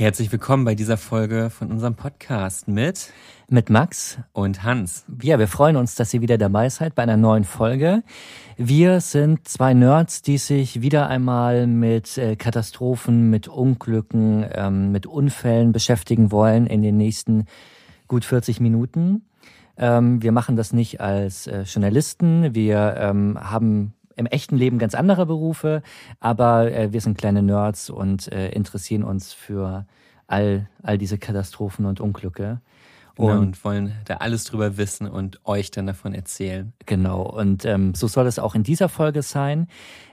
Herzlich willkommen bei dieser Folge von unserem Podcast mit mit Max und Hans. Ja, wir freuen uns, dass ihr wieder dabei seid bei einer neuen Folge. Wir sind zwei Nerds, die sich wieder einmal mit äh, Katastrophen, mit Unglücken, ähm, mit Unfällen beschäftigen wollen in den nächsten gut 40 Minuten. Ähm, wir machen das nicht als äh, Journalisten. Wir ähm, haben im echten Leben ganz andere Berufe, aber äh, wir sind kleine Nerds und äh, interessieren uns für all, all diese Katastrophen und Unglücke. Genau, und, und, wollen da alles drüber wissen und euch dann davon erzählen. Genau, und ähm, so soll es auch in dieser Folge sein.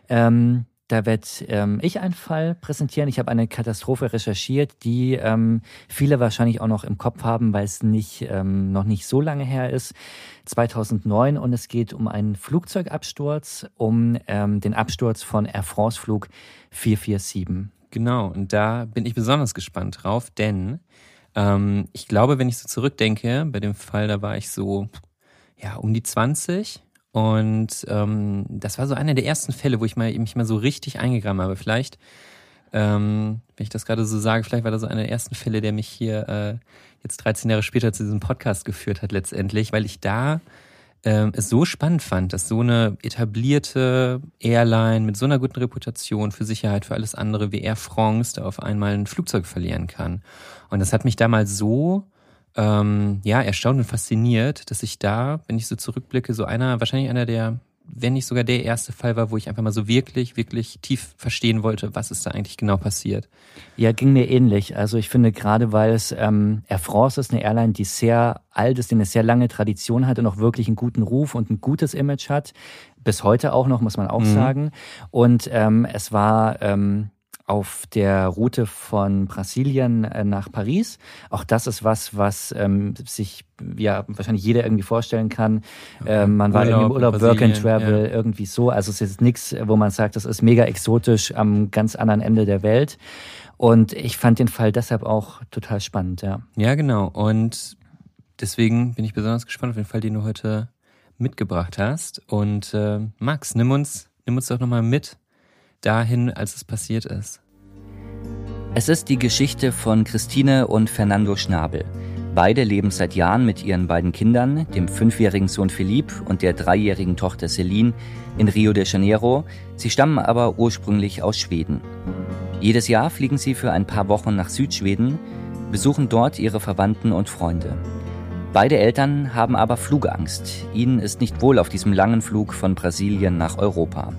Ähm, da werde ähm, ich einen Fall präsentieren. Ich habe eine Katastrophe recherchiert, die ähm, viele wahrscheinlich auch noch im Kopf haben, weil es nicht ähm, noch nicht so lange her ist. 2009 und es geht um einen Flugzeugabsturz, um ähm, den Absturz von Air France Flug 447. Genau, und da bin ich besonders gespannt drauf, denn ähm, ich glaube, wenn ich so zurückdenke, bei dem Fall, da war ich so ja um die 20 und ähm, das war so einer der ersten Fälle, wo ich mal, mich mal so richtig eingegraben habe. Vielleicht, ähm, wenn ich das gerade so sage, vielleicht war das so einer der ersten Fälle, der mich hier äh, jetzt 13 Jahre später zu diesem Podcast geführt hat letztendlich, weil ich da ähm, es so spannend fand, dass so eine etablierte Airline mit so einer guten Reputation für Sicherheit, für alles andere wie Air France da auf einmal ein Flugzeug verlieren kann. Und das hat mich damals so ähm, ja, erstaunt und fasziniert, dass ich da, wenn ich so zurückblicke, so einer, wahrscheinlich einer der, wenn nicht sogar der erste Fall war, wo ich einfach mal so wirklich, wirklich tief verstehen wollte, was ist da eigentlich genau passiert. Ja, ging mir ähnlich. Also ich finde gerade, weil es ähm, Air France ist eine Airline, die sehr alt ist, die eine sehr lange Tradition hat und auch wirklich einen guten Ruf und ein gutes Image hat. Bis heute auch noch, muss man auch mhm. sagen. Und ähm, es war ähm, auf der Route von Brasilien äh, nach Paris. Auch das ist was, was ähm, sich ja wahrscheinlich jeder irgendwie vorstellen kann. Ähm, man war irgendwie im Urlaub, Work and Travel, ja. irgendwie so. Also es ist nichts, wo man sagt, das ist mega exotisch am ganz anderen Ende der Welt. Und ich fand den Fall deshalb auch total spannend, ja. Ja, genau. Und deswegen bin ich besonders gespannt auf den Fall, den du heute mitgebracht hast. Und äh, Max, nimm uns, nimm uns doch nochmal mit dahin, als es passiert ist. Es ist die Geschichte von Christine und Fernando Schnabel. Beide leben seit Jahren mit ihren beiden Kindern, dem fünfjährigen Sohn Philipp und der dreijährigen Tochter Celine, in Rio de Janeiro. Sie stammen aber ursprünglich aus Schweden. Jedes Jahr fliegen sie für ein paar Wochen nach Südschweden, besuchen dort ihre Verwandten und Freunde. Beide Eltern haben aber Flugangst. Ihnen ist nicht wohl auf diesem langen Flug von Brasilien nach Europa.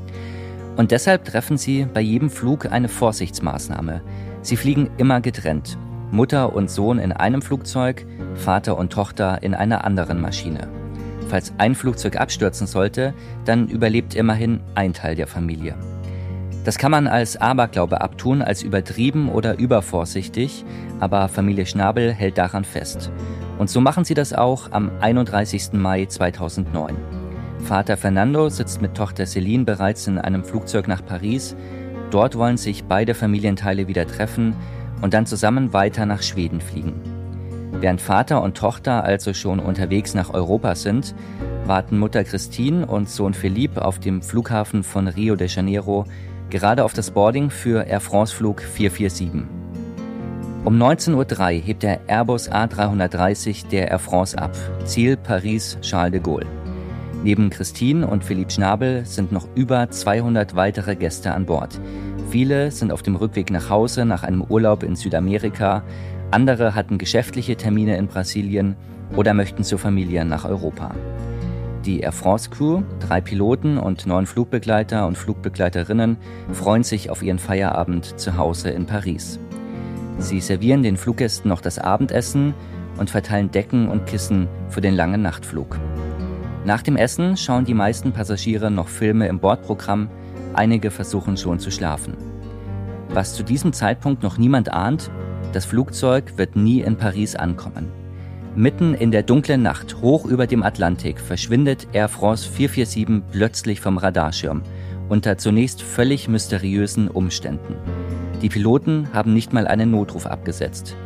Und deshalb treffen sie bei jedem Flug eine Vorsichtsmaßnahme. Sie fliegen immer getrennt. Mutter und Sohn in einem Flugzeug, Vater und Tochter in einer anderen Maschine. Falls ein Flugzeug abstürzen sollte, dann überlebt immerhin ein Teil der Familie. Das kann man als Aberglaube abtun, als übertrieben oder übervorsichtig, aber Familie Schnabel hält daran fest. Und so machen sie das auch am 31. Mai 2009. Vater Fernando sitzt mit Tochter Celine bereits in einem Flugzeug nach Paris. Dort wollen sich beide Familienteile wieder treffen und dann zusammen weiter nach Schweden fliegen. Während Vater und Tochter also schon unterwegs nach Europa sind, warten Mutter Christine und Sohn Philippe auf dem Flughafen von Rio de Janeiro gerade auf das Boarding für Air France Flug 447. Um 19.03 Uhr hebt der Airbus A330 der Air France ab, Ziel Paris Charles de Gaulle. Neben Christine und Philipp Schnabel sind noch über 200 weitere Gäste an Bord. Viele sind auf dem Rückweg nach Hause nach einem Urlaub in Südamerika, andere hatten geschäftliche Termine in Brasilien oder möchten zur Familie nach Europa. Die Air France Crew, drei Piloten und neun Flugbegleiter und Flugbegleiterinnen freuen sich auf ihren Feierabend zu Hause in Paris. Sie servieren den Fluggästen noch das Abendessen und verteilen Decken und Kissen für den langen Nachtflug. Nach dem Essen schauen die meisten Passagiere noch Filme im Bordprogramm, einige versuchen schon zu schlafen. Was zu diesem Zeitpunkt noch niemand ahnt, das Flugzeug wird nie in Paris ankommen. Mitten in der dunklen Nacht, hoch über dem Atlantik, verschwindet Air France 447 plötzlich vom Radarschirm, unter zunächst völlig mysteriösen Umständen. Die Piloten haben nicht mal einen Notruf abgesetzt.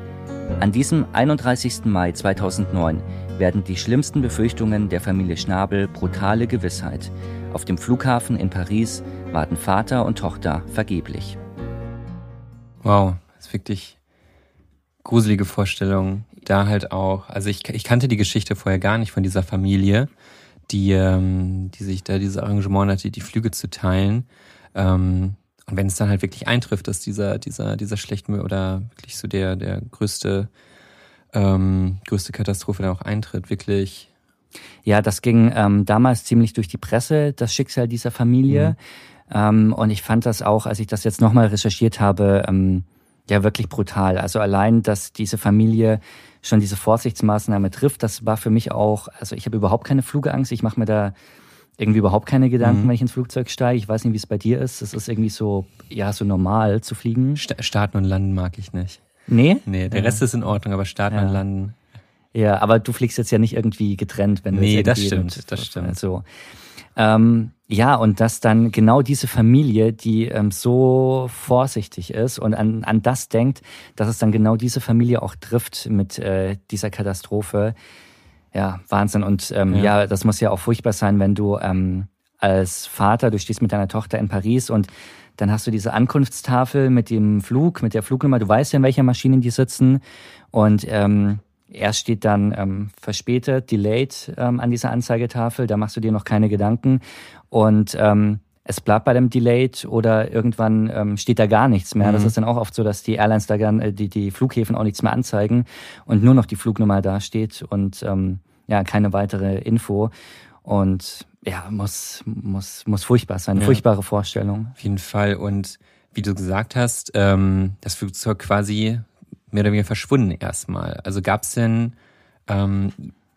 An diesem 31. Mai 2009 werden die schlimmsten Befürchtungen der Familie Schnabel brutale Gewissheit. Auf dem Flughafen in Paris warten Vater und Tochter vergeblich. Wow, das ist wirklich gruselige Vorstellung. Da halt auch, also ich, ich kannte die Geschichte vorher gar nicht von dieser Familie, die, ähm, die sich da dieses Arrangement hatte, die Flüge zu teilen. Ähm, und wenn es dann halt wirklich eintrifft, dass dieser, dieser, dieser schlechte oder wirklich so der, der größte, ähm, größte Katastrophe dann auch eintritt, wirklich. Ja, das ging ähm, damals ziemlich durch die Presse, das Schicksal dieser Familie. Mhm. Ähm, und ich fand das auch, als ich das jetzt nochmal recherchiert habe, ähm, ja wirklich brutal. Also allein, dass diese Familie schon diese Vorsichtsmaßnahme trifft, das war für mich auch, also ich habe überhaupt keine Flugeangst, ich mache mir da irgendwie überhaupt keine Gedanken, mhm. wenn ich ins Flugzeug steige. Ich weiß nicht, wie es bei dir ist. Es ist irgendwie so, ja, so normal zu fliegen. Starten und landen mag ich nicht. Nee? Nee, der ja. Rest ist in Ordnung, aber starten ja. und landen. Ja, aber du fliegst jetzt ja nicht irgendwie getrennt, wenn du Nee, das stimmt, das stimmt. Also, ähm, ja, und dass dann genau diese Familie, die ähm, so vorsichtig ist und an, an das denkt, dass es dann genau diese Familie auch trifft mit äh, dieser Katastrophe. Ja, Wahnsinn. Und ähm, ja. ja. das muss ja auch furchtbar sein, wenn du ähm, als Vater, du stehst mit deiner Tochter in Paris und dann hast du diese Ankunftstafel mit dem Flug, mit der Flugnummer. Du weißt ja, in welcher Maschine die sitzen. Und ähm, Erst steht dann ähm, verspätet, delayed ähm, an dieser Anzeigetafel, da machst du dir noch keine Gedanken. Und ähm, es bleibt bei dem Delayed oder irgendwann ähm, steht da gar nichts mehr. Mhm. Das ist dann auch oft so, dass die Airlines da gern, äh, die, die Flughäfen auch nichts mehr anzeigen und nur noch die Flugnummer da steht und ähm, ja, keine weitere Info. Und ja, muss, muss, muss furchtbar sein. Eine ja. furchtbare Vorstellung. Auf jeden Fall. Und wie du gesagt hast, ähm, das Flugzeug quasi mehr oder weniger verschwunden erstmal. Also gab es denn ähm,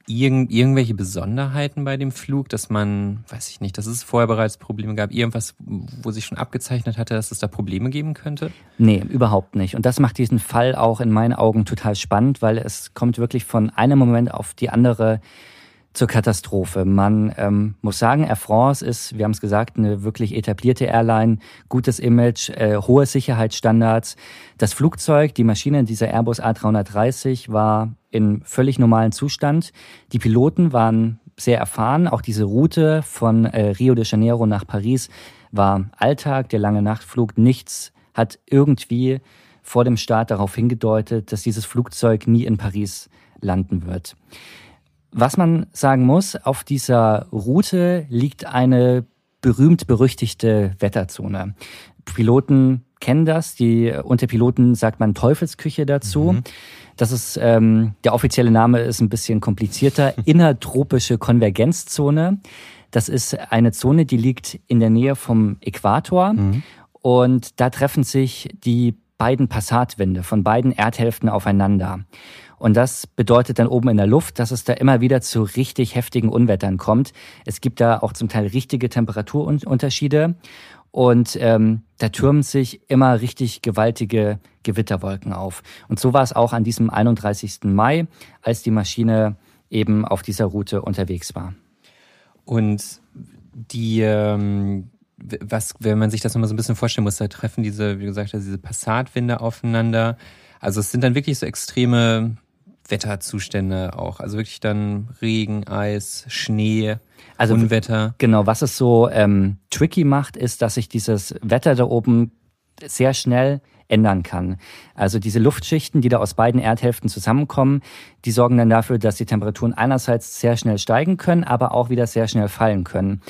irgend, irgendwelche Besonderheiten bei dem Flug, dass man, weiß ich nicht, dass es vorher bereits Probleme gab, irgendwas, wo sich schon abgezeichnet hatte, dass es da Probleme geben könnte? Nee, überhaupt nicht. Und das macht diesen Fall auch in meinen Augen total spannend, weil es kommt wirklich von einem Moment auf die andere zur Katastrophe. Man ähm, muss sagen, Air France ist, wir haben es gesagt, eine wirklich etablierte Airline, gutes Image, äh, hohe Sicherheitsstandards. Das Flugzeug, die Maschine, dieser Airbus A330 war in völlig normalen Zustand. Die Piloten waren sehr erfahren. Auch diese Route von äh, Rio de Janeiro nach Paris war Alltag, der lange Nachtflug. Nichts hat irgendwie vor dem Start darauf hingedeutet, dass dieses Flugzeug nie in Paris landen wird. Was man sagen muss, auf dieser Route liegt eine berühmt-berüchtigte Wetterzone. Piloten kennen das. Die, unter Piloten sagt man Teufelsküche dazu. Mhm. Das ist, ähm, der offizielle Name ist ein bisschen komplizierter. Innertropische Konvergenzzone. Das ist eine Zone, die liegt in der Nähe vom Äquator. Mhm. Und da treffen sich die beiden Passatwinde von beiden Erdhälften aufeinander. Und das bedeutet dann oben in der Luft, dass es da immer wieder zu richtig heftigen Unwettern kommt. Es gibt da auch zum Teil richtige Temperaturunterschiede. Und ähm, da türmen sich immer richtig gewaltige Gewitterwolken auf. Und so war es auch an diesem 31. Mai, als die Maschine eben auf dieser Route unterwegs war. Und die, ähm, was, wenn man sich das nochmal so ein bisschen vorstellen muss, da treffen diese, wie gesagt, diese Passatwinde aufeinander. Also es sind dann wirklich so extreme Wetterzustände auch. Also wirklich dann Regen, Eis, Schnee, also, Unwetter. Genau, was es so ähm, tricky macht, ist, dass sich dieses Wetter da oben sehr schnell ändern kann. Also diese Luftschichten, die da aus beiden Erdhälften zusammenkommen, die sorgen dann dafür, dass die Temperaturen einerseits sehr schnell steigen können, aber auch wieder sehr schnell fallen können.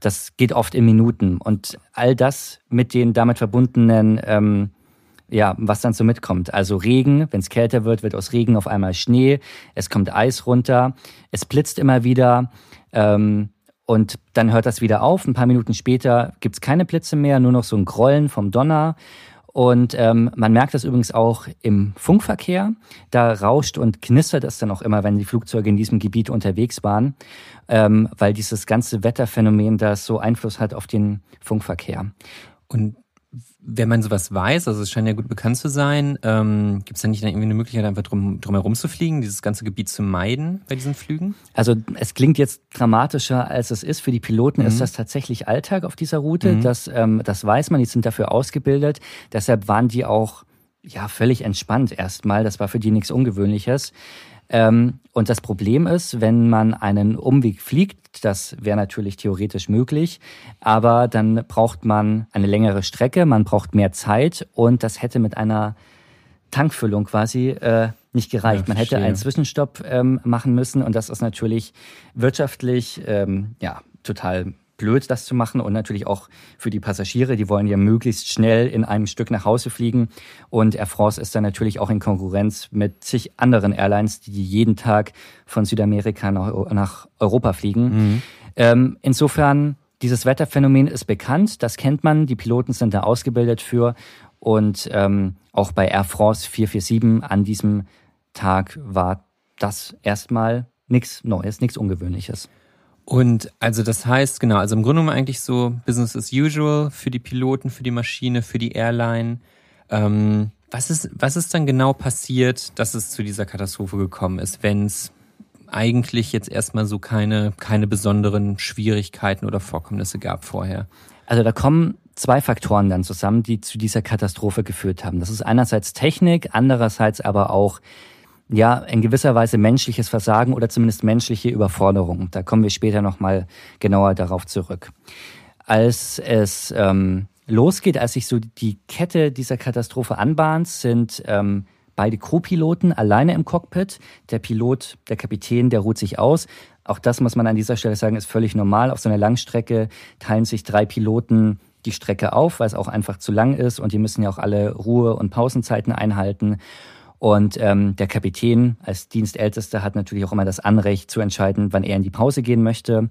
Das geht oft in Minuten. Und all das mit den damit verbundenen ähm, ja, was dann so mitkommt. Also Regen, wenn es kälter wird, wird aus Regen auf einmal Schnee, es kommt Eis runter, es blitzt immer wieder ähm, und dann hört das wieder auf. Ein paar Minuten später gibt's keine Blitze mehr, nur noch so ein Grollen vom Donner Und ähm, man merkt das übrigens auch im Funkverkehr. Da rauscht und knistert es dann auch immer, wenn die Flugzeuge in diesem Gebiet unterwegs waren, ähm, weil dieses ganze Wetterphänomen da so Einfluss hat auf den Funkverkehr. Und wenn man sowas weiß, also es scheint ja gut bekannt zu sein, ähm, gibt es dann nicht irgendwie eine Möglichkeit, einfach drum, drum herum zu fliegen, dieses ganze Gebiet zu meiden bei diesen Flügen? Also es klingt jetzt dramatischer, als es ist. Für die Piloten mhm. ist das tatsächlich Alltag auf dieser Route. Mhm. Das, ähm, das weiß man, die sind dafür ausgebildet. Deshalb waren die auch ja völlig entspannt erstmal. Das war für die nichts Ungewöhnliches. Ähm, und das Problem ist, wenn man einen Umweg fliegt, das wäre natürlich theoretisch möglich, aber dann braucht man eine längere Strecke, man braucht mehr Zeit und das hätte mit einer Tankfüllung quasi äh, nicht gereicht. Ja, man hätte einen Zwischenstopp ähm, machen müssen und das ist natürlich wirtschaftlich ähm, ja total blöd, das zu machen und natürlich auch für die Passagiere, die wollen ja möglichst schnell in einem Stück nach Hause fliegen und Air France ist dann natürlich auch in Konkurrenz mit zig anderen Airlines, die jeden Tag von Südamerika nach, Europa fliegen. Mhm. Ähm, insofern, dieses Wetterphänomen ist bekannt, das kennt man, die Piloten sind da ausgebildet für und ähm, auch bei Air France 447 an diesem Tag war das erstmal nichts Neues, nichts Ungewöhnliches. Und also das heißt, genau, also im Grunde genommen eigentlich so Business as usual für die Piloten, für die Maschine, für die Airline. Ähm, was, ist, was ist dann genau passiert, dass es zu dieser Katastrophe gekommen ist, wenn es eigentlich jetzt erstmal so keine, keine besonderen Schwierigkeiten oder Vorkommnisse gab vorher? Also da kommen zwei Faktoren dann zusammen, die zu dieser Katastrophe geführt haben. Das ist einerseits Technik, andererseits aber auch ja, in gewisser Weise menschliches Versagen oder zumindest menschliche Überforderung. Da kommen wir später nochmal genauer darauf zurück. Als es ähm, losgeht, als sich so die Kette dieser Katastrophe anbahnt, sind ähm, beide Co-Piloten alleine im Cockpit. Der Pilot, der Kapitän, der ruht sich aus. Auch das muss man an dieser Stelle sagen, ist völlig normal. Auf so einer Langstrecke teilen sich drei Piloten die Strecke auf, weil es auch einfach zu lang ist und die müssen ja auch alle Ruhe- und Pausenzeiten einhalten. Und ähm, der Kapitän als Dienstältester hat natürlich auch immer das Anrecht zu entscheiden, wann er in die Pause gehen möchte.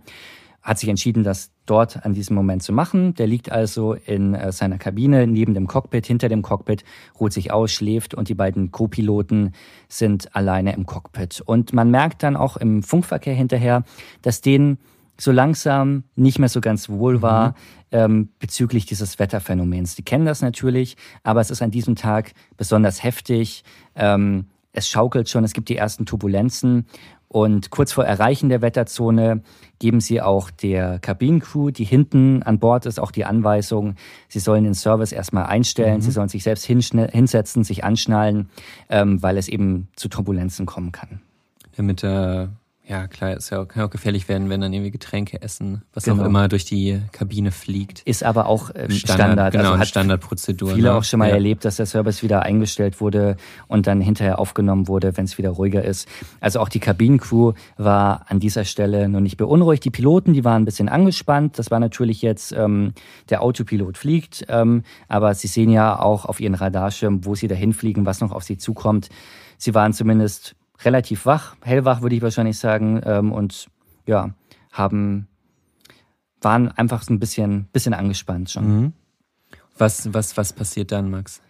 Hat sich entschieden, das dort an diesem Moment zu machen. Der liegt also in äh, seiner Kabine neben dem Cockpit, hinter dem Cockpit, ruht sich aus, schläft und die beiden Co-Piloten sind alleine im Cockpit. Und man merkt dann auch im Funkverkehr hinterher, dass denen so langsam nicht mehr so ganz wohl war mhm. ähm, bezüglich dieses Wetterphänomens. Die kennen das natürlich, aber es ist an diesem Tag besonders heftig. Ähm, es schaukelt schon, es gibt die ersten Turbulenzen und kurz vor Erreichen der Wetterzone geben sie auch der Kabinencrew, die hinten an Bord ist, auch die Anweisung, sie sollen den Service erstmal einstellen, mhm. sie sollen sich selbst hinsetzen, sich anschnallen, ähm, weil es eben zu Turbulenzen kommen kann. Damit der ja, klar, es ja auch, kann auch gefährlich werden, wenn dann irgendwie Getränke essen, was genau. auch immer durch die Kabine fliegt. Ist aber auch ähm, Standard, Standard. Genau, also hat Standardprozedur. Viele ne? auch schon mal ja. erlebt, dass der Service wieder eingestellt wurde und dann hinterher aufgenommen wurde, wenn es wieder ruhiger ist. Also auch die Kabinencrew war an dieser Stelle noch nicht beunruhigt. Die Piloten, die waren ein bisschen angespannt. Das war natürlich jetzt, ähm, der Autopilot fliegt, ähm, aber sie sehen ja auch auf ihren Radarschirm, wo sie dahin fliegen, was noch auf sie zukommt. Sie waren zumindest relativ wach, hellwach würde ich wahrscheinlich sagen, ähm, und ja, haben, waren einfach so ein bisschen, bisschen angespannt schon. Mhm. Was, was, was passiert dann, Max?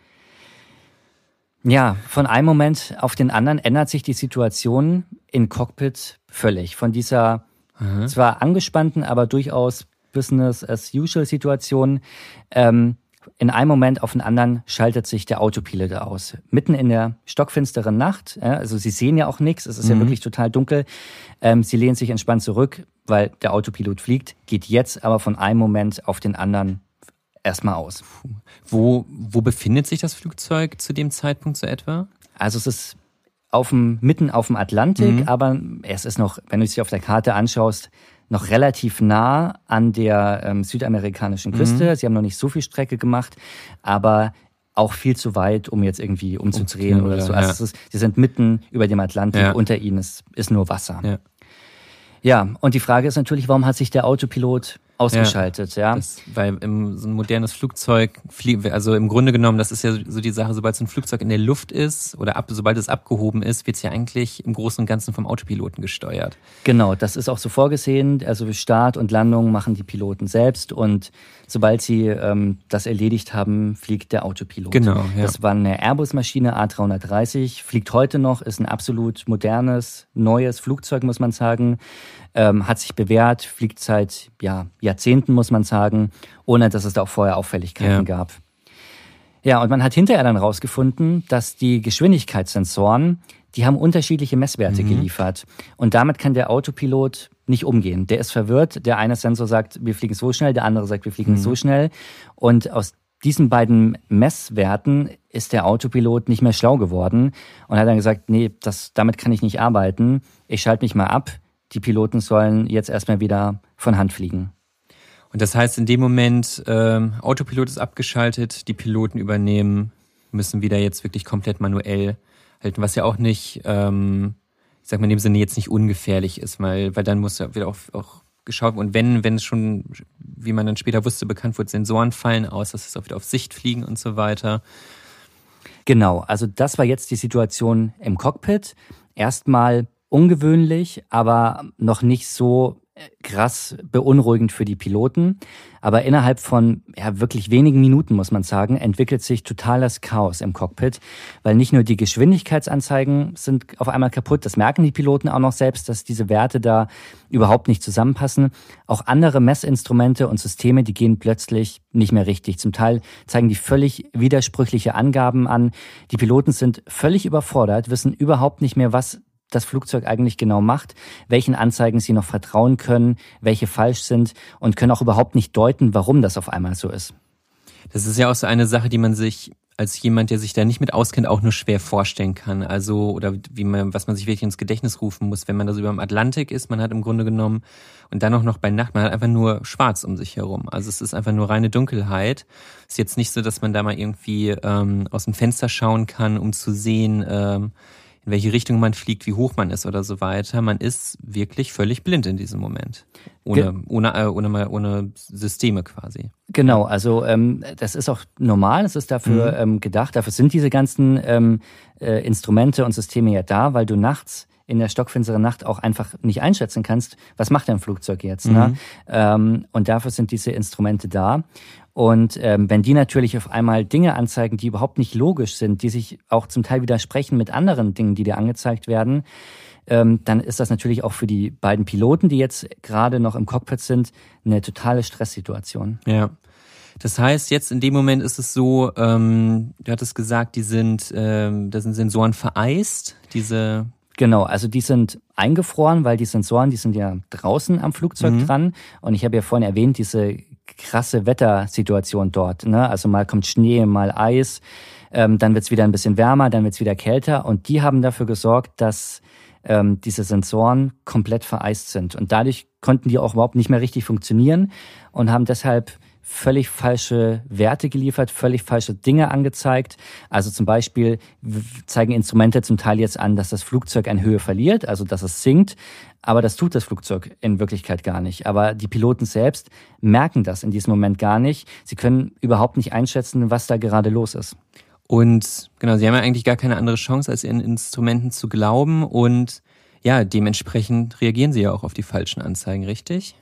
Ja, von einem Moment auf den anderen ändert sich die Situation in Cockpit völlig. Von dieser Aha. zwar angespannten, aber durchaus Business as usual Situation ähm, in einem Moment auf den anderen schaltet sich der Autopilot aus. Mitten in der stockfinsteren Nacht, also Sie sehen ja auch nichts, es ist mhm. ja wirklich total dunkel. Ähm, Sie lehnen sich entspannt zurück, weil der Autopilot fliegt, geht jetzt aber von einem Moment auf den anderen erstmal aus. Wo, wo befindet sich das Flugzeug zu dem Zeitpunkt so etwa? Also es ist auf dem, mitten auf dem Atlantik, mhm. aber es ist noch, wenn du es dir auf der Karte anschaust, noch relativ nah an der ähm, südamerikanischen Küste. Mhm. Sie haben noch nicht so viel Strecke gemacht, aber auch viel zu weit, um jetzt irgendwie umzudrehen okay, oder, so. Also ja. ist, sie sind mitten über dem Atlantik, ja. unter ihnen ist, ist nur Wasser. Ja. ja, und die Frage ist natürlich, warum hat sich der Autopilot ausgeschaltet, ja. ja. Das, weil im, so ein modernes Flugzeug, also im Grunde genommen, das ist ja so die Sache, sobald so ein Flugzeug in der Luft ist oder ab, sobald es abgehoben ist, wird es ja eigentlich im Großen und Ganzen vom Autopiloten gesteuert. Genau, das ist auch so vorgesehen. Also Start und Landung machen die Piloten selbst und sobald sie ähm, das erledigt haben, fliegt der Autopilot. Genau. Ja. Das war eine Airbus-Maschine A330, fliegt heute noch, ist ein absolut modernes, neues Flugzeug, muss man sagen ähm, hat sich bewährt, fliegt seit ja, Jahrzehnten, muss man sagen, ohne dass es da auch vorher Auffälligkeiten ja. gab. Ja, und man hat hinterher dann rausgefunden, dass die Geschwindigkeitssensoren, die haben unterschiedliche Messwerte mhm. geliefert. Und damit kann der Autopilot nicht umgehen. Der ist verwirrt. Der eine Sensor sagt, wir fliegen so schnell, der andere sagt, wir fliegen mhm. so schnell. Und aus diesen beiden Messwerten ist der Autopilot nicht mehr schlau geworden und hat dann gesagt, nee, das, damit kann ich nicht arbeiten. Ich schalte mich mal ab die Piloten sollen jetzt erstmal wieder von Hand fliegen. Und das heißt, in dem Moment, ähm, Autopilot ist abgeschaltet, die Piloten übernehmen, müssen wieder jetzt wirklich komplett manuell halten, was ja auch nicht, ähm, ich sag mal in dem Sinne jetzt nicht ungefährlich ist, weil, weil dann muss ja wieder auch, auch geschaut und wenn, wenn es schon, wie man dann später wusste, bekannt wurde, Sensoren fallen aus, dass es auch wieder auf Sicht fliegen und so weiter. Genau, also das war jetzt die Situation im Cockpit. Erstmal ungewöhnlich, aber noch nicht so äh, krass beunruhigend für die Piloten. Aber innerhalb von ja, wirklich wenigen Minuten, muss man sagen, entwickelt sich totales Chaos im Cockpit, weil nicht nur die Geschwindigkeitsanzeigen sind auf einmal kaputt, das merken die Piloten auch noch selbst, dass diese Werte da überhaupt nicht zusammenpassen. Auch andere Messinstrumente und Systeme, die gehen plötzlich nicht mehr richtig. Zum Teil zeigen die völlig widersprüchliche Angaben an. Die Piloten sind völlig überfordert, wissen überhaupt nicht mehr, was das Flugzeug eigentlich genau macht, welchen Anzeigen sie noch vertrauen können, welche falsch sind und können auch überhaupt nicht deuten, warum das auf einmal so ist. Das ist ja auch so eine Sache, die man sich als jemand, der sich da nicht mit auskennt, auch nur schwer vorstellen kann. Also, oder wie man, was man sich wirklich ins Gedächtnis rufen muss, wenn man da so über dem Atlantik ist, man hat im Grunde genommen, und dann auch noch bei Nacht, man hat einfach nur schwarz um sich herum. Also es ist einfach nur reine Dunkelheit. Ist jetzt nicht so, dass man da mal irgendwie ähm, aus dem Fenster schauen kann, um zu sehen, ähm, in welche Richtung man fliegt, wie hoch man ist oder so weiter. Man ist wirklich völlig blind in diesem Moment. Ohne, ohne, äh, ohne, ohne Systeme quasi. Genau, also ähm, das ist auch normal, es ist dafür mhm. ähm, gedacht, dafür sind diese ganzen ähm, äh, Instrumente und Systeme ja da, weil du nachts in der stockfinsteren Nacht auch einfach nicht einschätzen kannst, was macht dein Flugzeug jetzt. Ne? Mhm. Ne? Ähm, und dafür sind diese Instrumente da. Und ähm, wenn die natürlich auf einmal Dinge anzeigen, die überhaupt nicht logisch sind, die sich auch zum Teil widersprechen mit anderen Dingen, die dir angezeigt werden, ähm, dann ist das natürlich auch für die beiden Piloten, die jetzt gerade noch im Cockpit sind, eine totale Stresssituation. Ja. Das heißt, jetzt in dem Moment ist es so, ähm, du hattest gesagt, die sind, ähm, da sind Sensoren vereist, diese Genau, also die sind eingefroren, weil die Sensoren, die sind ja draußen am Flugzeug mhm. dran. Und ich habe ja vorhin erwähnt, diese krasse Wettersituation dort. Ne? Also mal kommt Schnee, mal Eis, ähm, dann wird's wieder ein bisschen wärmer, dann wird's wieder kälter. Und die haben dafür gesorgt, dass ähm, diese Sensoren komplett vereist sind. Und dadurch konnten die auch überhaupt nicht mehr richtig funktionieren und haben deshalb völlig falsche Werte geliefert, völlig falsche Dinge angezeigt. Also zum Beispiel zeigen Instrumente zum Teil jetzt an, dass das Flugzeug an Höhe verliert, also dass es sinkt. Aber das tut das Flugzeug in Wirklichkeit gar nicht. Aber die Piloten selbst merken das in diesem Moment gar nicht. Sie können überhaupt nicht einschätzen, was da gerade los ist. Und genau, sie haben ja eigentlich gar keine andere Chance, als ihren Instrumenten zu glauben. Und ja, dementsprechend reagieren sie ja auch auf die falschen Anzeigen, richtig?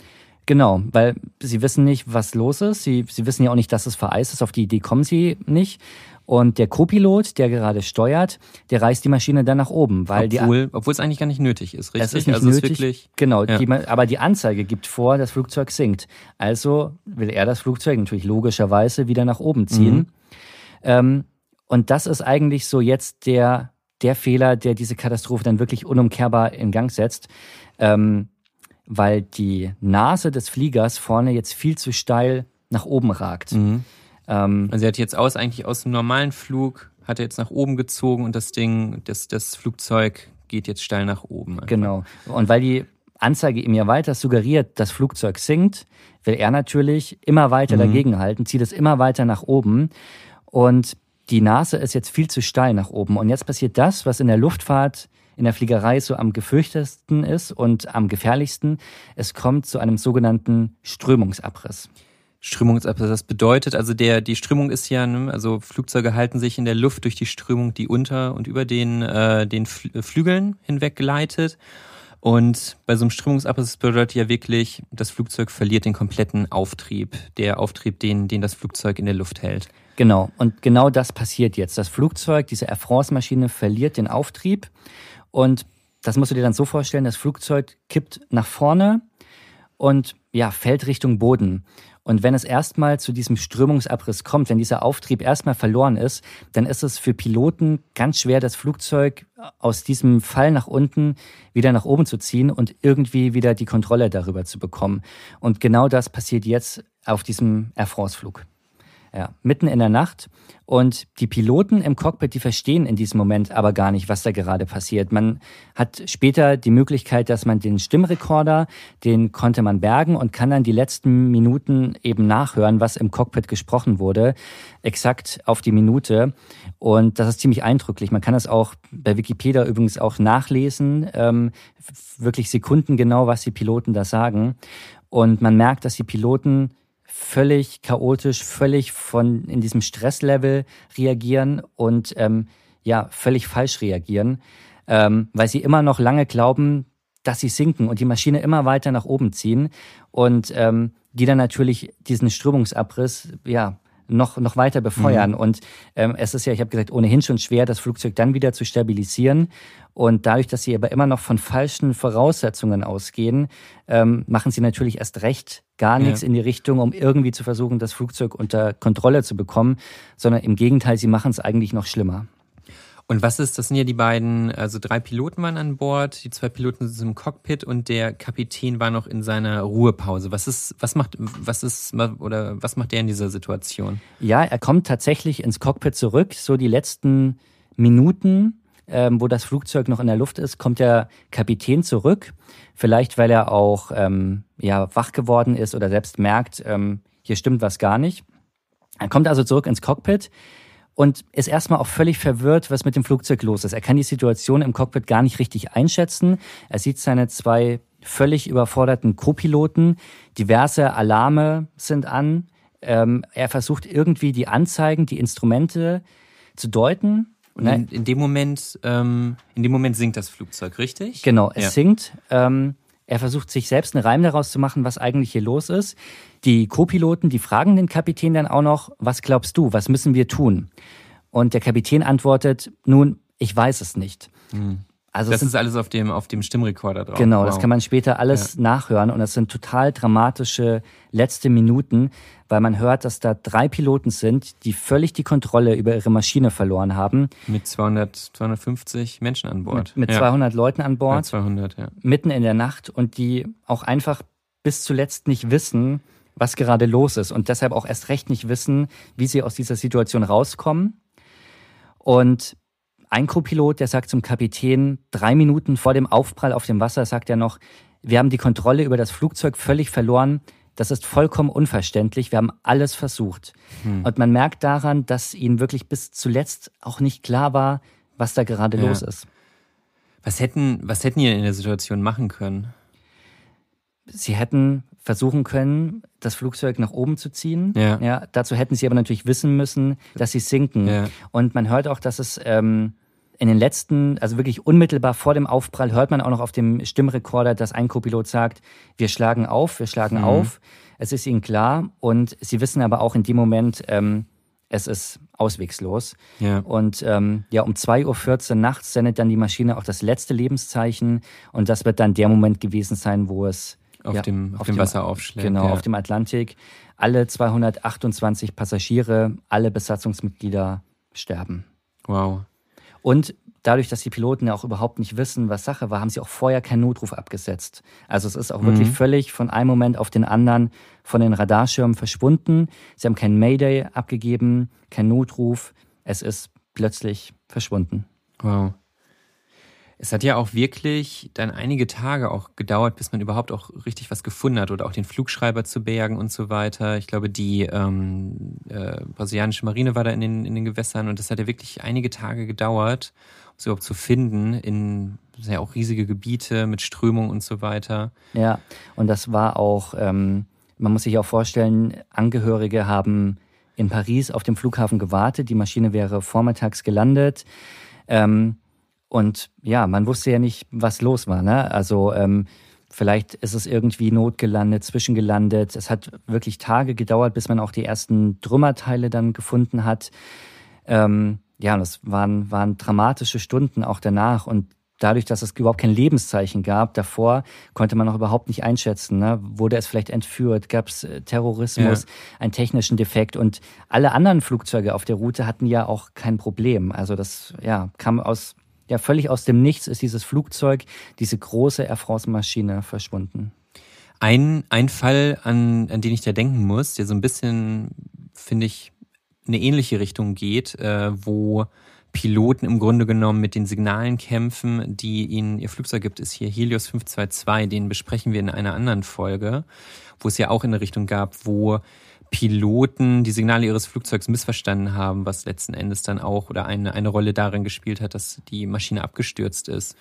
Genau, weil sie wissen nicht, was los ist. Sie, sie wissen ja auch nicht, dass es vereist ist. Auf die Idee kommen sie nicht. Und der Co-Pilot, der gerade steuert, der reißt die Maschine dann nach oben, weil obwohl, die, obwohl es eigentlich gar nicht nötig ist, richtig? Es ist nicht also nötig, wirklich, genau. Ja. Die, aber die Anzeige gibt vor, das Flugzeug sinkt. Also will er das Flugzeug natürlich logischerweise wieder nach oben ziehen. Mhm. Ähm, und das ist eigentlich so jetzt der der Fehler, der diese Katastrophe dann wirklich unumkehrbar in Gang setzt. Ähm, weil die Nase des Fliegers vorne jetzt viel zu steil nach oben ragt. Mhm. Ähm, also er hat jetzt aus eigentlich aus dem normalen Flug hat er jetzt nach oben gezogen und das Ding, das, das Flugzeug geht jetzt steil nach oben. Einfach. Genau. Und weil die Anzeige ihm ja weiter suggeriert, das Flugzeug sinkt, will er natürlich immer weiter mhm. dagegenhalten, zieht es immer weiter nach oben und die Nase ist jetzt viel zu steil nach oben. Und jetzt passiert das, was in der Luftfahrt in der Fliegerei so am gefürchtetsten ist und am gefährlichsten. Es kommt zu einem sogenannten Strömungsabriss. Strömungsabriss, das bedeutet, also der, die Strömung ist ja, ne, also Flugzeuge halten sich in der Luft durch die Strömung, die unter und über den, äh, den Flügeln hinweg gleitet. Und bei so einem Strömungsabriss bedeutet ja wirklich, das Flugzeug verliert den kompletten Auftrieb, der Auftrieb, den, den das Flugzeug in der Luft hält. Genau, und genau das passiert jetzt. Das Flugzeug, diese Air France-Maschine verliert den Auftrieb und das musst du dir dann so vorstellen, das Flugzeug kippt nach vorne und ja, fällt Richtung Boden. Und wenn es erstmal zu diesem Strömungsabriss kommt, wenn dieser Auftrieb erstmal verloren ist, dann ist es für Piloten ganz schwer, das Flugzeug aus diesem Fall nach unten wieder nach oben zu ziehen und irgendwie wieder die Kontrolle darüber zu bekommen. Und genau das passiert jetzt auf diesem Air France-Flug. Ja, mitten in der Nacht. Und die Piloten im Cockpit, die verstehen in diesem Moment aber gar nicht, was da gerade passiert. Man hat später die Möglichkeit, dass man den Stimmrekorder, den konnte man bergen und kann dann die letzten Minuten eben nachhören, was im Cockpit gesprochen wurde, exakt auf die Minute. Und das ist ziemlich eindrücklich. Man kann das auch bei Wikipedia übrigens auch nachlesen, ähm, wirklich sekundengenau, was die Piloten da sagen. Und man merkt, dass die Piloten völlig chaotisch, völlig von in diesem Stresslevel reagieren und ähm, ja, völlig falsch reagieren, ähm, weil sie immer noch lange glauben, dass sie sinken und die Maschine immer weiter nach oben ziehen und ähm, die dann natürlich diesen Strömungsabriss ja noch, noch weiter befeuern. Mhm. Und ähm, es ist ja, ich habe gesagt, ohnehin schon schwer, das Flugzeug dann wieder zu stabilisieren. Und dadurch, dass sie aber immer noch von falschen Voraussetzungen ausgehen, ähm, machen sie natürlich erst recht gar nichts ja. in die Richtung, um irgendwie zu versuchen, das Flugzeug unter Kontrolle zu bekommen, sondern im Gegenteil, sie machen es eigentlich noch schlimmer. Und was ist, das sind ja die beiden, also drei Piloten waren an Bord, die zwei Piloten sind im Cockpit und der Kapitän war noch in seiner Ruhepause. Was ist, was macht, was ist, oder was macht der in dieser Situation? Ja, er kommt tatsächlich ins Cockpit zurück, so die letzten Minuten, ähm, wo das Flugzeug noch in der Luft ist, kommt der Kapitän zurück. Vielleicht, weil er auch ähm, ja, wach geworden ist oder selbst merkt, ähm, hier stimmt was gar nicht. Er kommt also zurück ins Cockpit und ist erstmal auch völlig verwirrt, was mit dem Flugzeug los ist. Er kann die Situation im Cockpit gar nicht richtig einschätzen. Er sieht seine zwei völlig überforderten Co-Piloten. Diverse Alarme sind an. Ähm, er versucht irgendwie die Anzeigen, die Instrumente zu deuten. Und in, in dem Moment, ähm, in dem Moment sinkt das Flugzeug, richtig? Genau, es ja. sinkt. Ähm, er versucht sich selbst einen Reim daraus zu machen, was eigentlich hier los ist. Die Co-Piloten, die fragen den Kapitän dann auch noch, was glaubst du, was müssen wir tun? Und der Kapitän antwortet, nun, ich weiß es nicht. Hm. Also das ist alles auf dem, auf dem Stimmrekorder drauf. Genau, wow. das kann man später alles ja. nachhören und das sind total dramatische letzte Minuten, weil man hört, dass da drei Piloten sind, die völlig die Kontrolle über ihre Maschine verloren haben. Mit 200, 250 Menschen an Bord. Mit, mit ja. 200 Leuten an Bord. Ja, 200, ja. Mitten in der Nacht und die auch einfach bis zuletzt nicht wissen, was gerade los ist und deshalb auch erst recht nicht wissen, wie sie aus dieser Situation rauskommen. Und ein Co-Pilot, der sagt zum Kapitän, drei Minuten vor dem Aufprall auf dem Wasser, sagt er noch, wir haben die Kontrolle über das Flugzeug völlig verloren. Das ist vollkommen unverständlich. Wir haben alles versucht. Hm. Und man merkt daran, dass ihnen wirklich bis zuletzt auch nicht klar war, was da gerade ja. los ist. Was hätten, was hätten ihr in der Situation machen können? Sie hätten versuchen können, das Flugzeug nach oben zu ziehen. Ja. ja dazu hätten sie aber natürlich wissen müssen, dass sie sinken. Ja. Und man hört auch, dass es ähm, in den letzten, also wirklich unmittelbar vor dem Aufprall, hört man auch noch auf dem Stimmrekorder, dass ein Co-Pilot sagt, wir schlagen auf, wir schlagen mhm. auf. Es ist ihnen klar und sie wissen aber auch in dem Moment, ähm, es ist auswegslos. Ja. Und ähm, ja, um 2.14 Uhr nachts sendet dann die Maschine auch das letzte Lebenszeichen und das wird dann der Moment gewesen sein, wo es auf ja, dem, auf, auf dem Wasser aufschlägt. Genau, ja. auf dem Atlantik. Alle 228 Passagiere, alle Besatzungsmitglieder sterben. Wow. Und dadurch, dass die Piloten ja auch überhaupt nicht wissen, was Sache war, haben sie auch vorher keinen Notruf abgesetzt. Also es ist auch mhm. wirklich völlig von einem Moment auf den anderen von den Radarschirmen verschwunden. Sie haben keinen Mayday abgegeben, keinen Notruf. Es ist plötzlich verschwunden. Wow. Es hat ja auch wirklich dann einige Tage auch gedauert, bis man überhaupt auch richtig was gefunden hat oder auch den Flugschreiber zu bergen und so weiter. Ich glaube, die ähm, äh, brasilianische Marine war da in den, in den Gewässern und es hat ja wirklich einige Tage gedauert, um sie überhaupt zu finden in ja auch riesige Gebiete mit Strömung und so weiter. Ja, und das war auch, ähm, man muss sich auch vorstellen, Angehörige haben in Paris auf dem Flughafen gewartet. Die Maschine wäre vormittags gelandet. Ähm, und ja, man wusste ja nicht, was los war. Ne? Also ähm, vielleicht ist es irgendwie notgelandet, zwischengelandet. Es hat wirklich Tage gedauert, bis man auch die ersten Trümmerteile dann gefunden hat. Ähm, ja, und es waren, waren dramatische Stunden auch danach. Und dadurch, dass es überhaupt kein Lebenszeichen gab, davor konnte man noch überhaupt nicht einschätzen. Ne? Wurde es vielleicht entführt? Gab es äh, Terrorismus, ja. einen technischen Defekt? Und alle anderen Flugzeuge auf der Route hatten ja auch kein Problem. Also das ja, kam aus, ja, völlig aus dem Nichts ist dieses Flugzeug, diese große Air France-Maschine verschwunden. Ein, ein Fall, an, an den ich da denken muss, der so ein bisschen, finde ich, eine ähnliche Richtung geht, äh, wo Piloten im Grunde genommen mit den Signalen kämpfen, die ihnen ihr Flugzeug gibt, ist hier Helios 522. Den besprechen wir in einer anderen Folge, wo es ja auch in eine Richtung gab, wo Piloten die Signale ihres Flugzeugs missverstanden haben, was letzten Endes dann auch oder eine, eine Rolle darin gespielt hat, dass die Maschine abgestürzt ist.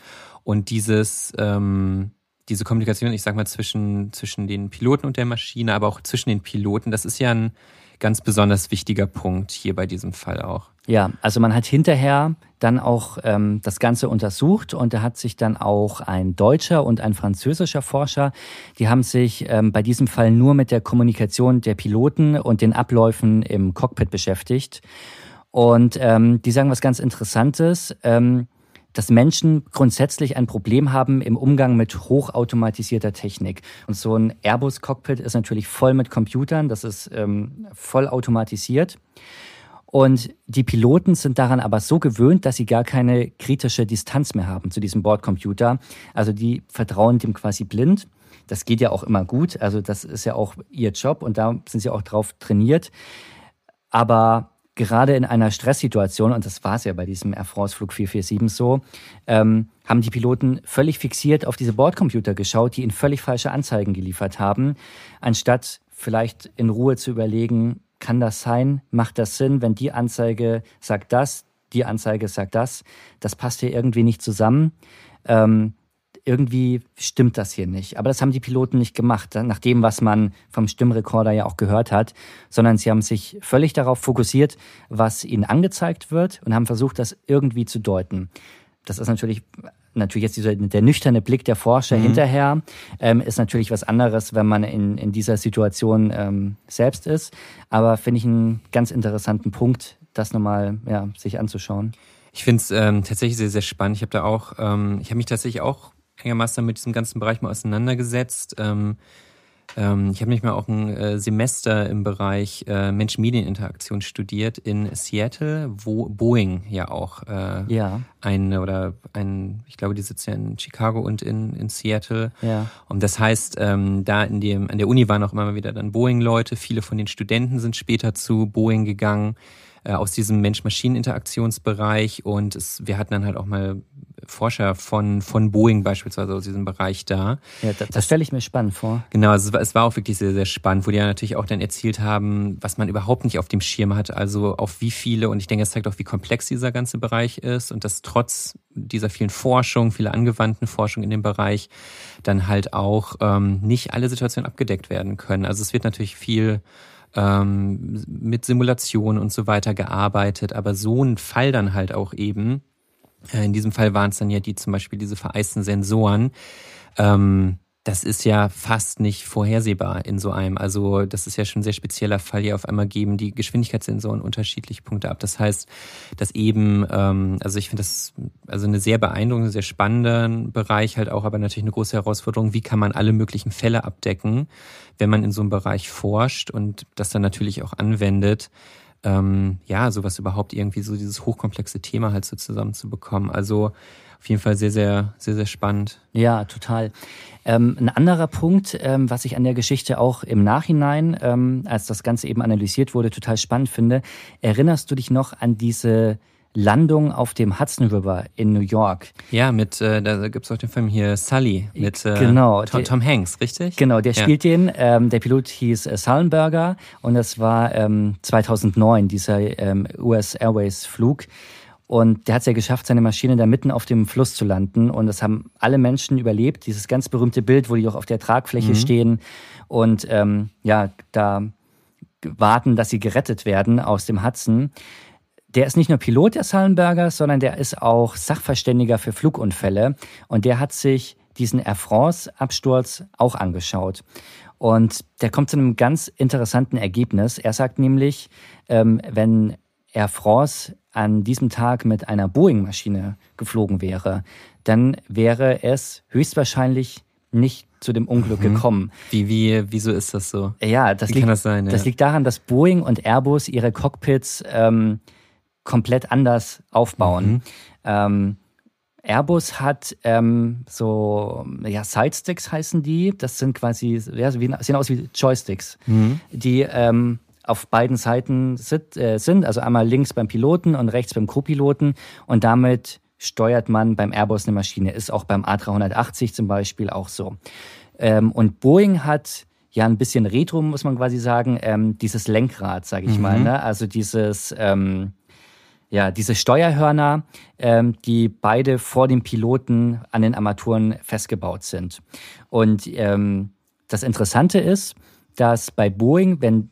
Und dieses, ähm, diese Kommunikation, ich sag mal, zwischen, zwischen den Piloten und der Maschine, aber auch zwischen den Piloten, das ist ja ein ganz besonders wichtiger Punkt hier bei diesem Fall auch. Ja, also man hat hinterher dann auch ähm, das Ganze untersucht und da hat sich dann auch ein deutscher und ein französischer Forscher, die haben sich ähm, bei diesem Fall nur mit der Kommunikation der Piloten und den Abläufen im Cockpit beschäftigt. Und ähm, die sagen was ganz Interessantes. Ähm, dass Menschen grundsätzlich ein Problem haben im Umgang mit hochautomatisierter Technik. Und so ein Airbus-Cockpit ist natürlich voll mit Computern, das ist ähm, voll automatisiert. Und die Piloten sind daran aber so gewöhnt, dass sie gar keine kritische Distanz mehr haben zu diesem Bordcomputer. Also die vertrauen dem quasi blind. Das geht ja auch immer gut. Also das ist ja auch ihr Job und da sind sie auch drauf trainiert. Aber gerade in einer Stresssituation, und das war es ja bei diesem Air France Flug 447 so, ähm, haben die Piloten völlig fixiert auf diese Bordcomputer geschaut, die ihnen völlig falsche Anzeigen geliefert haben, anstatt vielleicht in Ruhe zu überlegen, kann das sein? Macht das Sinn, wenn die Anzeige sagt das, die Anzeige sagt das? Das passt hier irgendwie nicht zusammen. Ähm, irgendwie stimmt das hier nicht. Aber das haben die Piloten nicht gemacht, nach dem, was man vom Stimmrekorder ja auch gehört hat, sondern sie haben sich völlig darauf fokussiert, was ihnen angezeigt wird und haben versucht, das irgendwie zu deuten. Das ist natürlich natürlich jetzt dieser, der nüchterne Blick der Forscher mhm. hinterher ähm, ist natürlich was anderes, wenn man in, in dieser Situation ähm, selbst ist. Aber finde ich einen ganz interessanten Punkt, das nochmal ja, sich anzuschauen. Ich finde es ähm, tatsächlich sehr, sehr spannend. Ich habe da auch, ähm, ich habe mich tatsächlich auch einigermaßen mit diesem ganzen Bereich mal auseinandergesetzt. Ähm, ich habe nicht mal auch ein äh, Semester im Bereich äh, Mensch-Medien-Interaktion studiert in Seattle, wo Boeing ja auch äh, ja. ein oder ein, ich glaube, die sitzen ja in Chicago und in, in Seattle. Ja. Und das heißt, ähm, da in dem, an der Uni waren auch immer wieder dann Boeing-Leute. Viele von den Studenten sind später zu Boeing gegangen äh, aus diesem Mensch-Maschinen-Interaktionsbereich und es, wir hatten dann halt auch mal Forscher von, von Boeing beispielsweise aus diesem Bereich da. Ja, das, das stelle ich mir spannend vor. Genau, also es war auch wirklich sehr, sehr spannend, wo die ja natürlich auch dann erzählt haben, was man überhaupt nicht auf dem Schirm hat, also auf wie viele, und ich denke, es zeigt auch, wie komplex dieser ganze Bereich ist und dass trotz dieser vielen Forschung, viele angewandten Forschung in dem Bereich, dann halt auch ähm, nicht alle Situationen abgedeckt werden können. Also es wird natürlich viel ähm, mit Simulationen und so weiter gearbeitet, aber so ein Fall dann halt auch eben, äh, in diesem Fall waren es dann ja die zum Beispiel diese vereisten Sensoren. Ähm, das ist ja fast nicht vorhersehbar in so einem. Also das ist ja schon ein sehr spezieller Fall. Hier auf einmal geben die Geschwindigkeitssensoren unterschiedliche Punkte ab. Das heißt, dass eben, ähm, also ich finde das also eine sehr beeindruckende, sehr spannende Bereich halt auch, aber natürlich eine große Herausforderung. Wie kann man alle möglichen Fälle abdecken, wenn man in so einem Bereich forscht und das dann natürlich auch anwendet? ähm, ja, sowas überhaupt irgendwie so dieses hochkomplexe Thema halt so zusammenzubekommen. Also auf jeden Fall sehr, sehr, sehr, sehr spannend. Ja, total. Ähm, ein anderer Punkt, ähm, was ich an der Geschichte auch im Nachhinein, ähm, als das Ganze eben analysiert wurde, total spannend finde, erinnerst du dich noch an diese Landung auf dem Hudson River in New York. Ja, mit, äh, da gibt's auch den Film hier Sully mit äh, genau, Tom, Tom, Hanks, richtig? Genau, der ja. spielt den. Ähm, der Pilot hieß äh, Sullenberger und das war ähm, 2009, dieser ähm, US Airways Flug. Und der hat es ja geschafft, seine Maschine da mitten auf dem Fluss zu landen. Und das haben alle Menschen überlebt. Dieses ganz berühmte Bild, wo die auch auf der Tragfläche mhm. stehen und ähm, ja, da warten, dass sie gerettet werden aus dem Hudson. Der ist nicht nur Pilot der Sullenberger, sondern der ist auch Sachverständiger für Flugunfälle. Und der hat sich diesen Air France-Absturz auch angeschaut. Und der kommt zu einem ganz interessanten Ergebnis. Er sagt nämlich, ähm, wenn Air France an diesem Tag mit einer Boeing-Maschine geflogen wäre, dann wäre es höchstwahrscheinlich nicht zu dem Unglück mhm. gekommen. Wie, wie, wieso ist das so? Ja, das, wie liegt, das, sein, ja. das liegt daran, dass Boeing und Airbus ihre Cockpits ähm, komplett anders aufbauen. Mhm. Ähm, Airbus hat ähm, so, ja, Sidesticks heißen die. Das sind quasi, ja, sehen aus wie Joysticks, mhm. die ähm, auf beiden Seiten sit, äh, sind, also einmal links beim Piloten und rechts beim Co-Piloten und damit steuert man beim Airbus eine Maschine. Ist auch beim A380 zum Beispiel auch so. Ähm, und Boeing hat ja ein bisschen Retro, muss man quasi sagen, ähm, dieses Lenkrad, sage ich mhm. mal. Ne? Also dieses, ähm, ja, diese Steuerhörner, ähm, die beide vor dem Piloten an den Armaturen festgebaut sind. Und ähm, das Interessante ist, dass bei Boeing, wenn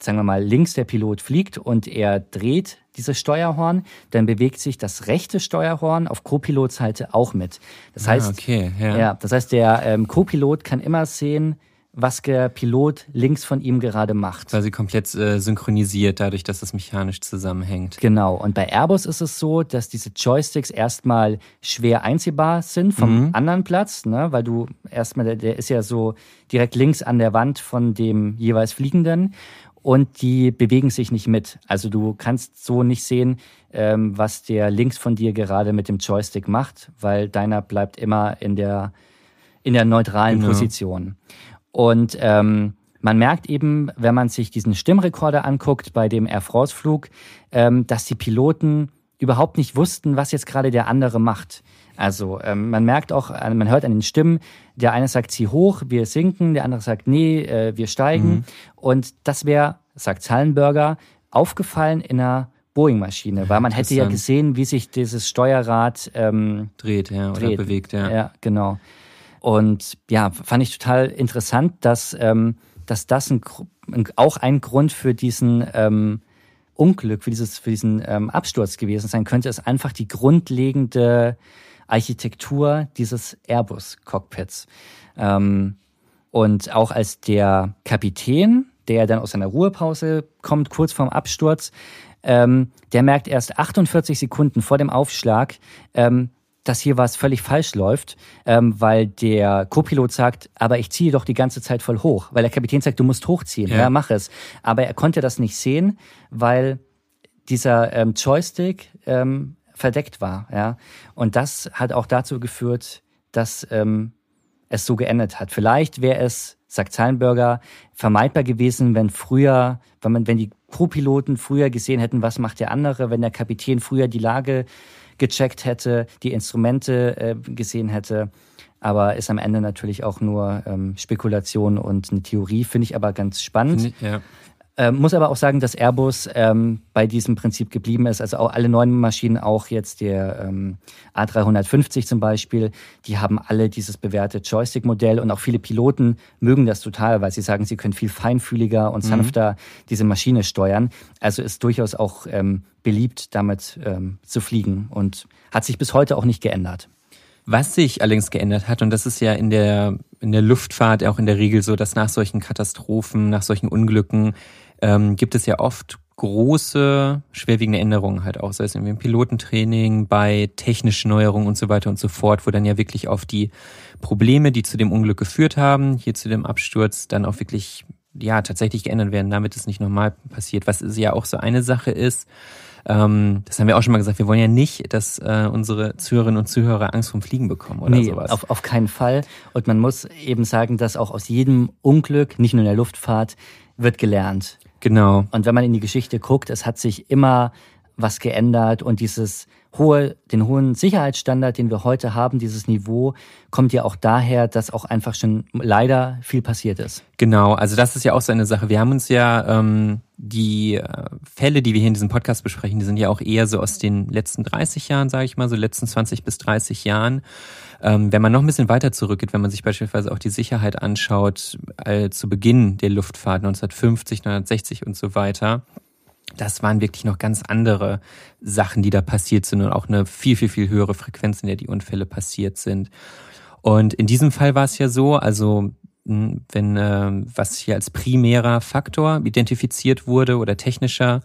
sagen wir mal, links der Pilot fliegt und er dreht dieses Steuerhorn, dann bewegt sich das rechte Steuerhorn auf Co-Pilotseite auch mit. Das ah, heißt, okay, ja. ja. das heißt, der ähm, Co-Pilot kann immer sehen, was der Pilot links von ihm gerade macht. Quasi komplett äh, synchronisiert, dadurch, dass das mechanisch zusammenhängt. Genau. Und bei Airbus ist es so, dass diese Joysticks erstmal schwer einsehbar sind vom mhm. anderen Platz, ne? weil du erstmal, der, der ist ja so direkt links an der Wand von dem jeweils Fliegenden und die bewegen sich nicht mit. Also du kannst so nicht sehen, ähm, was der links von dir gerade mit dem Joystick macht, weil deiner bleibt immer in der in der neutralen genau. Position. Und ähm, man merkt eben, wenn man sich diesen Stimmrekorder anguckt bei dem Air France-Flug, ähm, dass die Piloten überhaupt nicht wussten, was jetzt gerade der andere macht. Also ähm, man merkt auch, äh, man hört an den Stimmen, der eine sagt, zieh hoch, wir sinken, der andere sagt, nee, äh, wir steigen. Mhm. Und das wäre, sagt Zallenberger, aufgefallen in einer Boeing-Maschine, weil man hätte ja gesehen, wie sich dieses Steuerrad ähm, dreht, ja, oder dreht. bewegt, ja. Ja, genau. Und ja, fand ich total interessant, dass, ähm, dass das ein, auch ein Grund für diesen ähm, Unglück, für, dieses, für diesen ähm, Absturz gewesen sein könnte, ist einfach die grundlegende Architektur dieses Airbus-Cockpits. Ähm, und auch als der Kapitän, der dann aus seiner Ruhepause kommt, kurz vorm Absturz, ähm, der merkt erst 48 Sekunden vor dem Aufschlag, ähm, dass hier was völlig falsch läuft, ähm, weil der Co-Pilot sagt, aber ich ziehe doch die ganze Zeit voll hoch, weil der Kapitän sagt, du musst hochziehen, ja, ja mach es. Aber er konnte das nicht sehen, weil dieser ähm, Joystick ähm, verdeckt war, ja. Und das hat auch dazu geführt, dass ähm, es so geendet hat. Vielleicht wäre es, sagt Zahlenberger, vermeidbar gewesen, wenn früher, wenn man, wenn die Co-Piloten früher gesehen hätten, was macht der andere, wenn der Kapitän früher die Lage gecheckt hätte, die Instrumente äh, gesehen hätte. Aber ist am Ende natürlich auch nur ähm, Spekulation und eine Theorie, finde ich aber ganz spannend. Ich, ja. Ähm, muss aber auch sagen, dass Airbus ähm, bei diesem Prinzip geblieben ist. Also auch alle neuen Maschinen, auch jetzt der ähm, A350 zum Beispiel, die haben alle dieses bewährte Joystick-Modell und auch viele Piloten mögen das total, weil sie sagen, sie können viel feinfühliger und mhm. sanfter mhm. diese Maschine steuern. Also ist durchaus auch ähm, beliebt, damit ähm, zu fliegen und hat sich bis heute auch nicht geändert. Was sich allerdings geändert hat, und das ist ja in der, in der Luftfahrt auch in der Regel so, dass nach solchen Katastrophen, nach solchen Unglücken ähm, gibt es ja oft große, schwerwiegende Änderungen halt auch, sei es irgendwie im Pilotentraining, bei technischen Neuerungen und so weiter und so fort, wo dann ja wirklich auf die Probleme, die zu dem Unglück geführt haben, hier zu dem Absturz, dann auch wirklich, ja, tatsächlich geändert werden, damit es nicht nochmal passiert. Was ja auch so eine Sache ist, ähm, das haben wir auch schon mal gesagt, wir wollen ja nicht, dass äh, unsere Zuhörerinnen und Zuhörer Angst vom Fliegen bekommen oder nee, sowas. Auf, auf keinen Fall. Und man muss eben sagen, dass auch aus jedem Unglück, nicht nur in der Luftfahrt, wird gelernt. Genau. Und wenn man in die Geschichte guckt, es hat sich immer was geändert und dieses hohe, den hohen Sicherheitsstandard, den wir heute haben, dieses Niveau, kommt ja auch daher, dass auch einfach schon leider viel passiert ist. Genau, also das ist ja auch so eine Sache. Wir haben uns ja ähm, die äh, Fälle, die wir hier in diesem Podcast besprechen, die sind ja auch eher so aus den letzten 30 Jahren, sage ich mal, so letzten 20 bis 30 Jahren. Ähm, wenn man noch ein bisschen weiter zurückgeht, wenn man sich beispielsweise auch die Sicherheit anschaut, äh, zu Beginn der Luftfahrt 1950, 1960 und so weiter, das waren wirklich noch ganz andere Sachen, die da passiert sind und auch eine viel, viel, viel höhere Frequenz, in der die Unfälle passiert sind. Und in diesem Fall war es ja so, also wenn äh, was hier als primärer Faktor identifiziert wurde oder technischer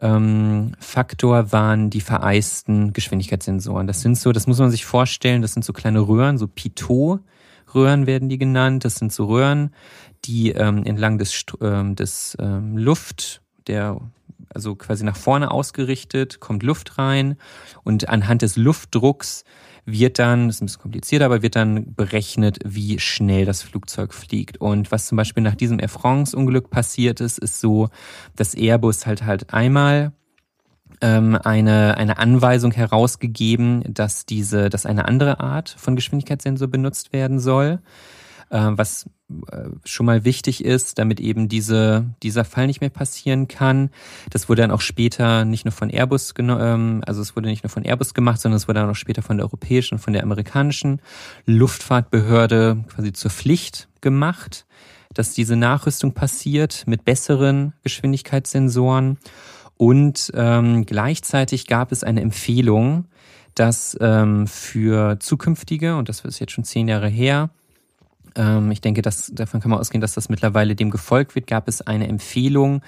ähm, Faktor waren die vereisten Geschwindigkeitssensoren. Das sind so, das muss man sich vorstellen, das sind so kleine Röhren, so Pitot-Röhren werden die genannt. Das sind so Röhren, die ähm, entlang des, ähm, des ähm, Luft, der also quasi nach vorne ausgerichtet, kommt Luft rein und anhand des Luftdrucks wird dann, das ist ein bisschen kompliziert, aber wird dann berechnet, wie schnell das Flugzeug fliegt. Und was zum Beispiel nach diesem Air France-Unglück passiert ist, ist so, dass Airbus halt halt einmal ähm, eine, eine Anweisung herausgegeben, dass diese, dass eine andere Art von Geschwindigkeitssensor benutzt werden soll. Äh, was äh, schon mal wichtig ist, damit eben diese, dieser Fall nicht mehr passieren kann. Das wurde dann auch später nicht nur von Airbus, ähm, also es wurde nicht nur von Airbus gemacht, sondern es wurde dann auch später von der europäischen von der amerikanischen Luftfahrtbehörde quasi zur Pflicht gemacht, dass diese Nachrüstung passiert mit besseren Geschwindigkeitssensoren. Und ähm, gleichzeitig gab es eine Empfehlung, dass ähm, für zukünftige, und das ist jetzt schon zehn Jahre her, ähm, ich denke, dass, davon kann man ausgehen, dass das mittlerweile dem gefolgt wird, gab es eine Empfehlung,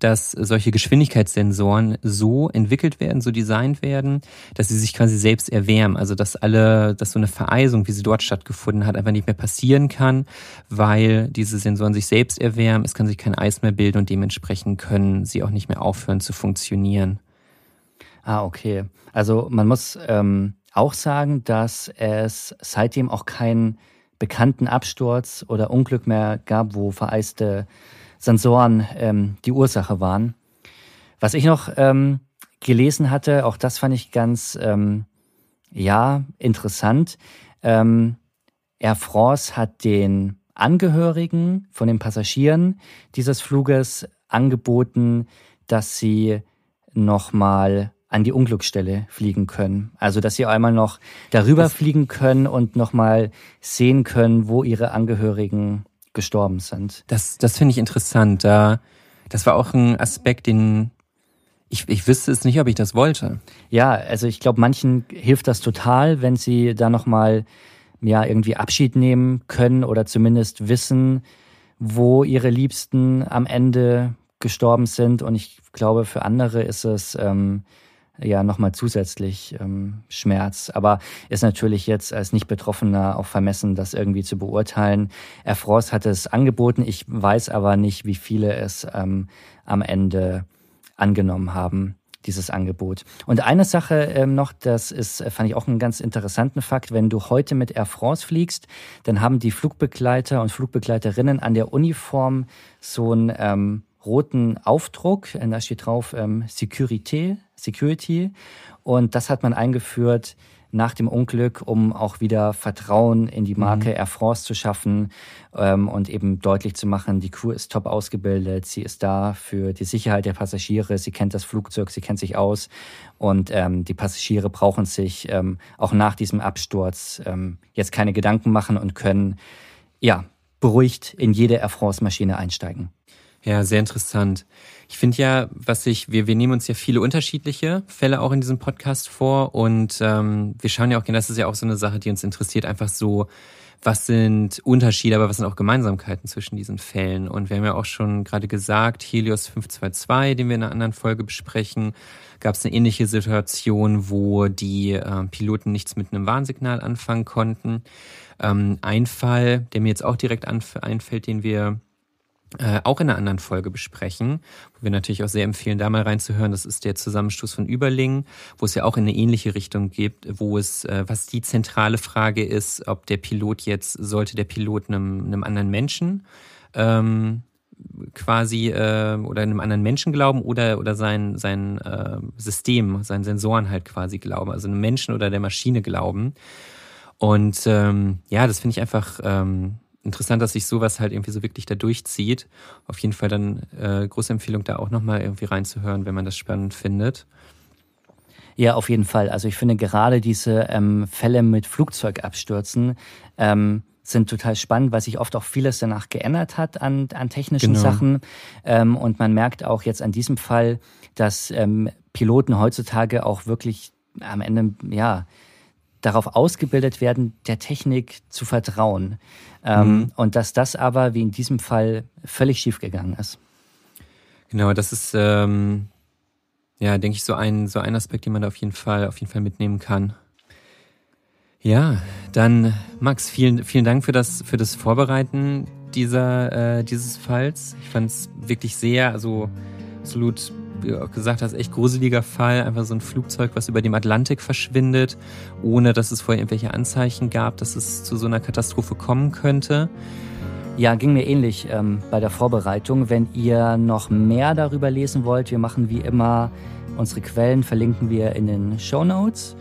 dass solche Geschwindigkeitssensoren so entwickelt werden, so designt werden, dass sie sich quasi selbst erwärmen. Also dass alle, dass so eine Vereisung, wie sie dort stattgefunden hat, einfach nicht mehr passieren kann, weil diese Sensoren sich selbst erwärmen, es kann sich kein Eis mehr bilden und dementsprechend können sie auch nicht mehr aufhören zu funktionieren. Ah, okay. Also man muss ähm, auch sagen, dass es seitdem auch kein bekannten Absturz oder Unglück mehr gab, wo vereiste Sensoren ähm, die Ursache waren. Was ich noch ähm, gelesen hatte, auch das fand ich ganz, ähm, ja, interessant. Ähm, Air France hat den Angehörigen von den Passagieren dieses Fluges angeboten, dass sie nochmal an die Unglücksstelle fliegen können. Also dass sie einmal noch darüber das fliegen können und nochmal sehen können, wo ihre Angehörigen gestorben sind. Das, das finde ich interessant. Da, das war auch ein Aspekt, den ich, ich wüsste es nicht, ob ich das wollte. Ja, also ich glaube, manchen hilft das total, wenn sie da nochmal ja, irgendwie Abschied nehmen können oder zumindest wissen, wo ihre Liebsten am Ende gestorben sind. Und ich glaube, für andere ist es ähm, ja nochmal zusätzlich ähm, Schmerz. Aber ist natürlich jetzt als Nicht-Betroffener auch vermessen, das irgendwie zu beurteilen. Air France hat es angeboten, ich weiß aber nicht, wie viele es ähm, am Ende angenommen haben dieses Angebot. Und eine Sache ähm, noch, das ist, äh, fand ich auch einen ganz interessanten Fakt. Wenn du heute mit Air France fliegst, dann haben die Flugbegleiter und Flugbegleiterinnen an der Uniform so einen ähm, roten Aufdruck. Da steht drauf ähm, Security, Security. Und das hat man eingeführt nach dem Unglück, um auch wieder Vertrauen in die Marke mhm. Air France zu schaffen ähm, und eben deutlich zu machen, die Crew ist top ausgebildet, sie ist da für die Sicherheit der Passagiere, sie kennt das Flugzeug, sie kennt sich aus und ähm, die Passagiere brauchen sich ähm, auch nach diesem Absturz ähm, jetzt keine Gedanken machen und können ja beruhigt in jede Air France Maschine einsteigen. Ja, sehr interessant. Ich finde ja, was ich, wir, wir nehmen uns ja viele unterschiedliche Fälle auch in diesem Podcast vor und ähm, wir schauen ja auch, das ist ja auch so eine Sache, die uns interessiert, einfach so, was sind Unterschiede, aber was sind auch Gemeinsamkeiten zwischen diesen Fällen? Und wir haben ja auch schon gerade gesagt, Helios 522, den wir in einer anderen Folge besprechen, gab es eine ähnliche Situation, wo die äh, Piloten nichts mit einem Warnsignal anfangen konnten. Ähm, ein Fall, der mir jetzt auch direkt einfällt, den wir äh, auch in einer anderen Folge besprechen, wo wir natürlich auch sehr empfehlen, da mal reinzuhören. Das ist der Zusammenstoß von Überlingen, wo es ja auch in eine ähnliche Richtung gibt, wo es, äh, was die zentrale Frage ist, ob der Pilot jetzt, sollte der Pilot einem, einem anderen Menschen ähm, quasi äh, oder einem anderen Menschen glauben oder, oder sein, sein äh, System, seinen Sensoren halt quasi glauben, also einem Menschen oder der Maschine glauben. Und ähm, ja, das finde ich einfach ähm, interessant, dass sich sowas halt irgendwie so wirklich da durchzieht. Auf jeden Fall dann äh, große Empfehlung, da auch nochmal irgendwie reinzuhören, wenn man das spannend findet. Ja, auf jeden Fall. Also ich finde gerade diese ähm, Fälle mit Flugzeugabstürzen ähm, sind total spannend, weil sich oft auch vieles danach geändert hat an, an technischen genau. Sachen. Ähm, und man merkt auch jetzt an diesem Fall, dass ähm, Piloten heutzutage auch wirklich am Ende, ja, darauf ausgebildet werden, der Technik zu vertrauen. Ähm, mhm. Und dass das aber, wie in diesem Fall, völlig schiefgegangen ist. Genau, das ist, ähm, ja, denke ich, so ein, so ein Aspekt, den man da auf jeden Fall, auf jeden Fall mitnehmen kann. Ja, dann Max, vielen, vielen Dank für das, für das Vorbereiten dieser, äh, dieses Falls. Ich fand es wirklich sehr, also absolut wie du auch gesagt hast, echt gruseliger Fall. Einfach so ein Flugzeug, was über dem Atlantik verschwindet, ohne dass es vorher irgendwelche Anzeichen gab, dass es zu so einer Katastrophe kommen könnte. Ja, ging mir ähnlich ähm, bei der Vorbereitung. Wenn ihr noch mehr darüber lesen wollt, wir machen wie immer unsere Quellen, verlinken wir in den Show Notes.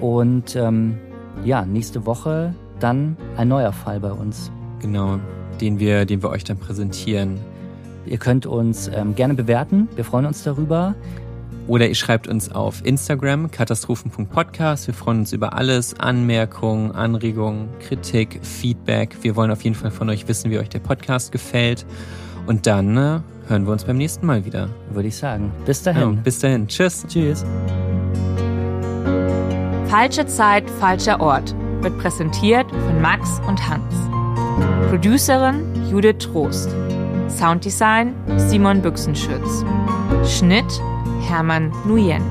Und ähm, ja, nächste Woche dann ein neuer Fall bei uns. Genau, den wir, den wir euch dann präsentieren. Ihr könnt uns ähm, gerne bewerten. Wir freuen uns darüber. Oder ihr schreibt uns auf Instagram katastrophen.podcast. Wir freuen uns über alles, Anmerkungen, Anregungen, Kritik, Feedback. Wir wollen auf jeden Fall von euch wissen, wie euch der Podcast gefällt. Und dann äh, hören wir uns beim nächsten Mal wieder. Würde ich sagen. Bis dahin. Ja, bis dahin. Tschüss. Tschüss. Falsche Zeit, falscher Ort wird präsentiert von Max und Hans. Producerin Judith Trost. Sounddesign Simon Büchsenschütz. Schnitt Hermann Nguyen.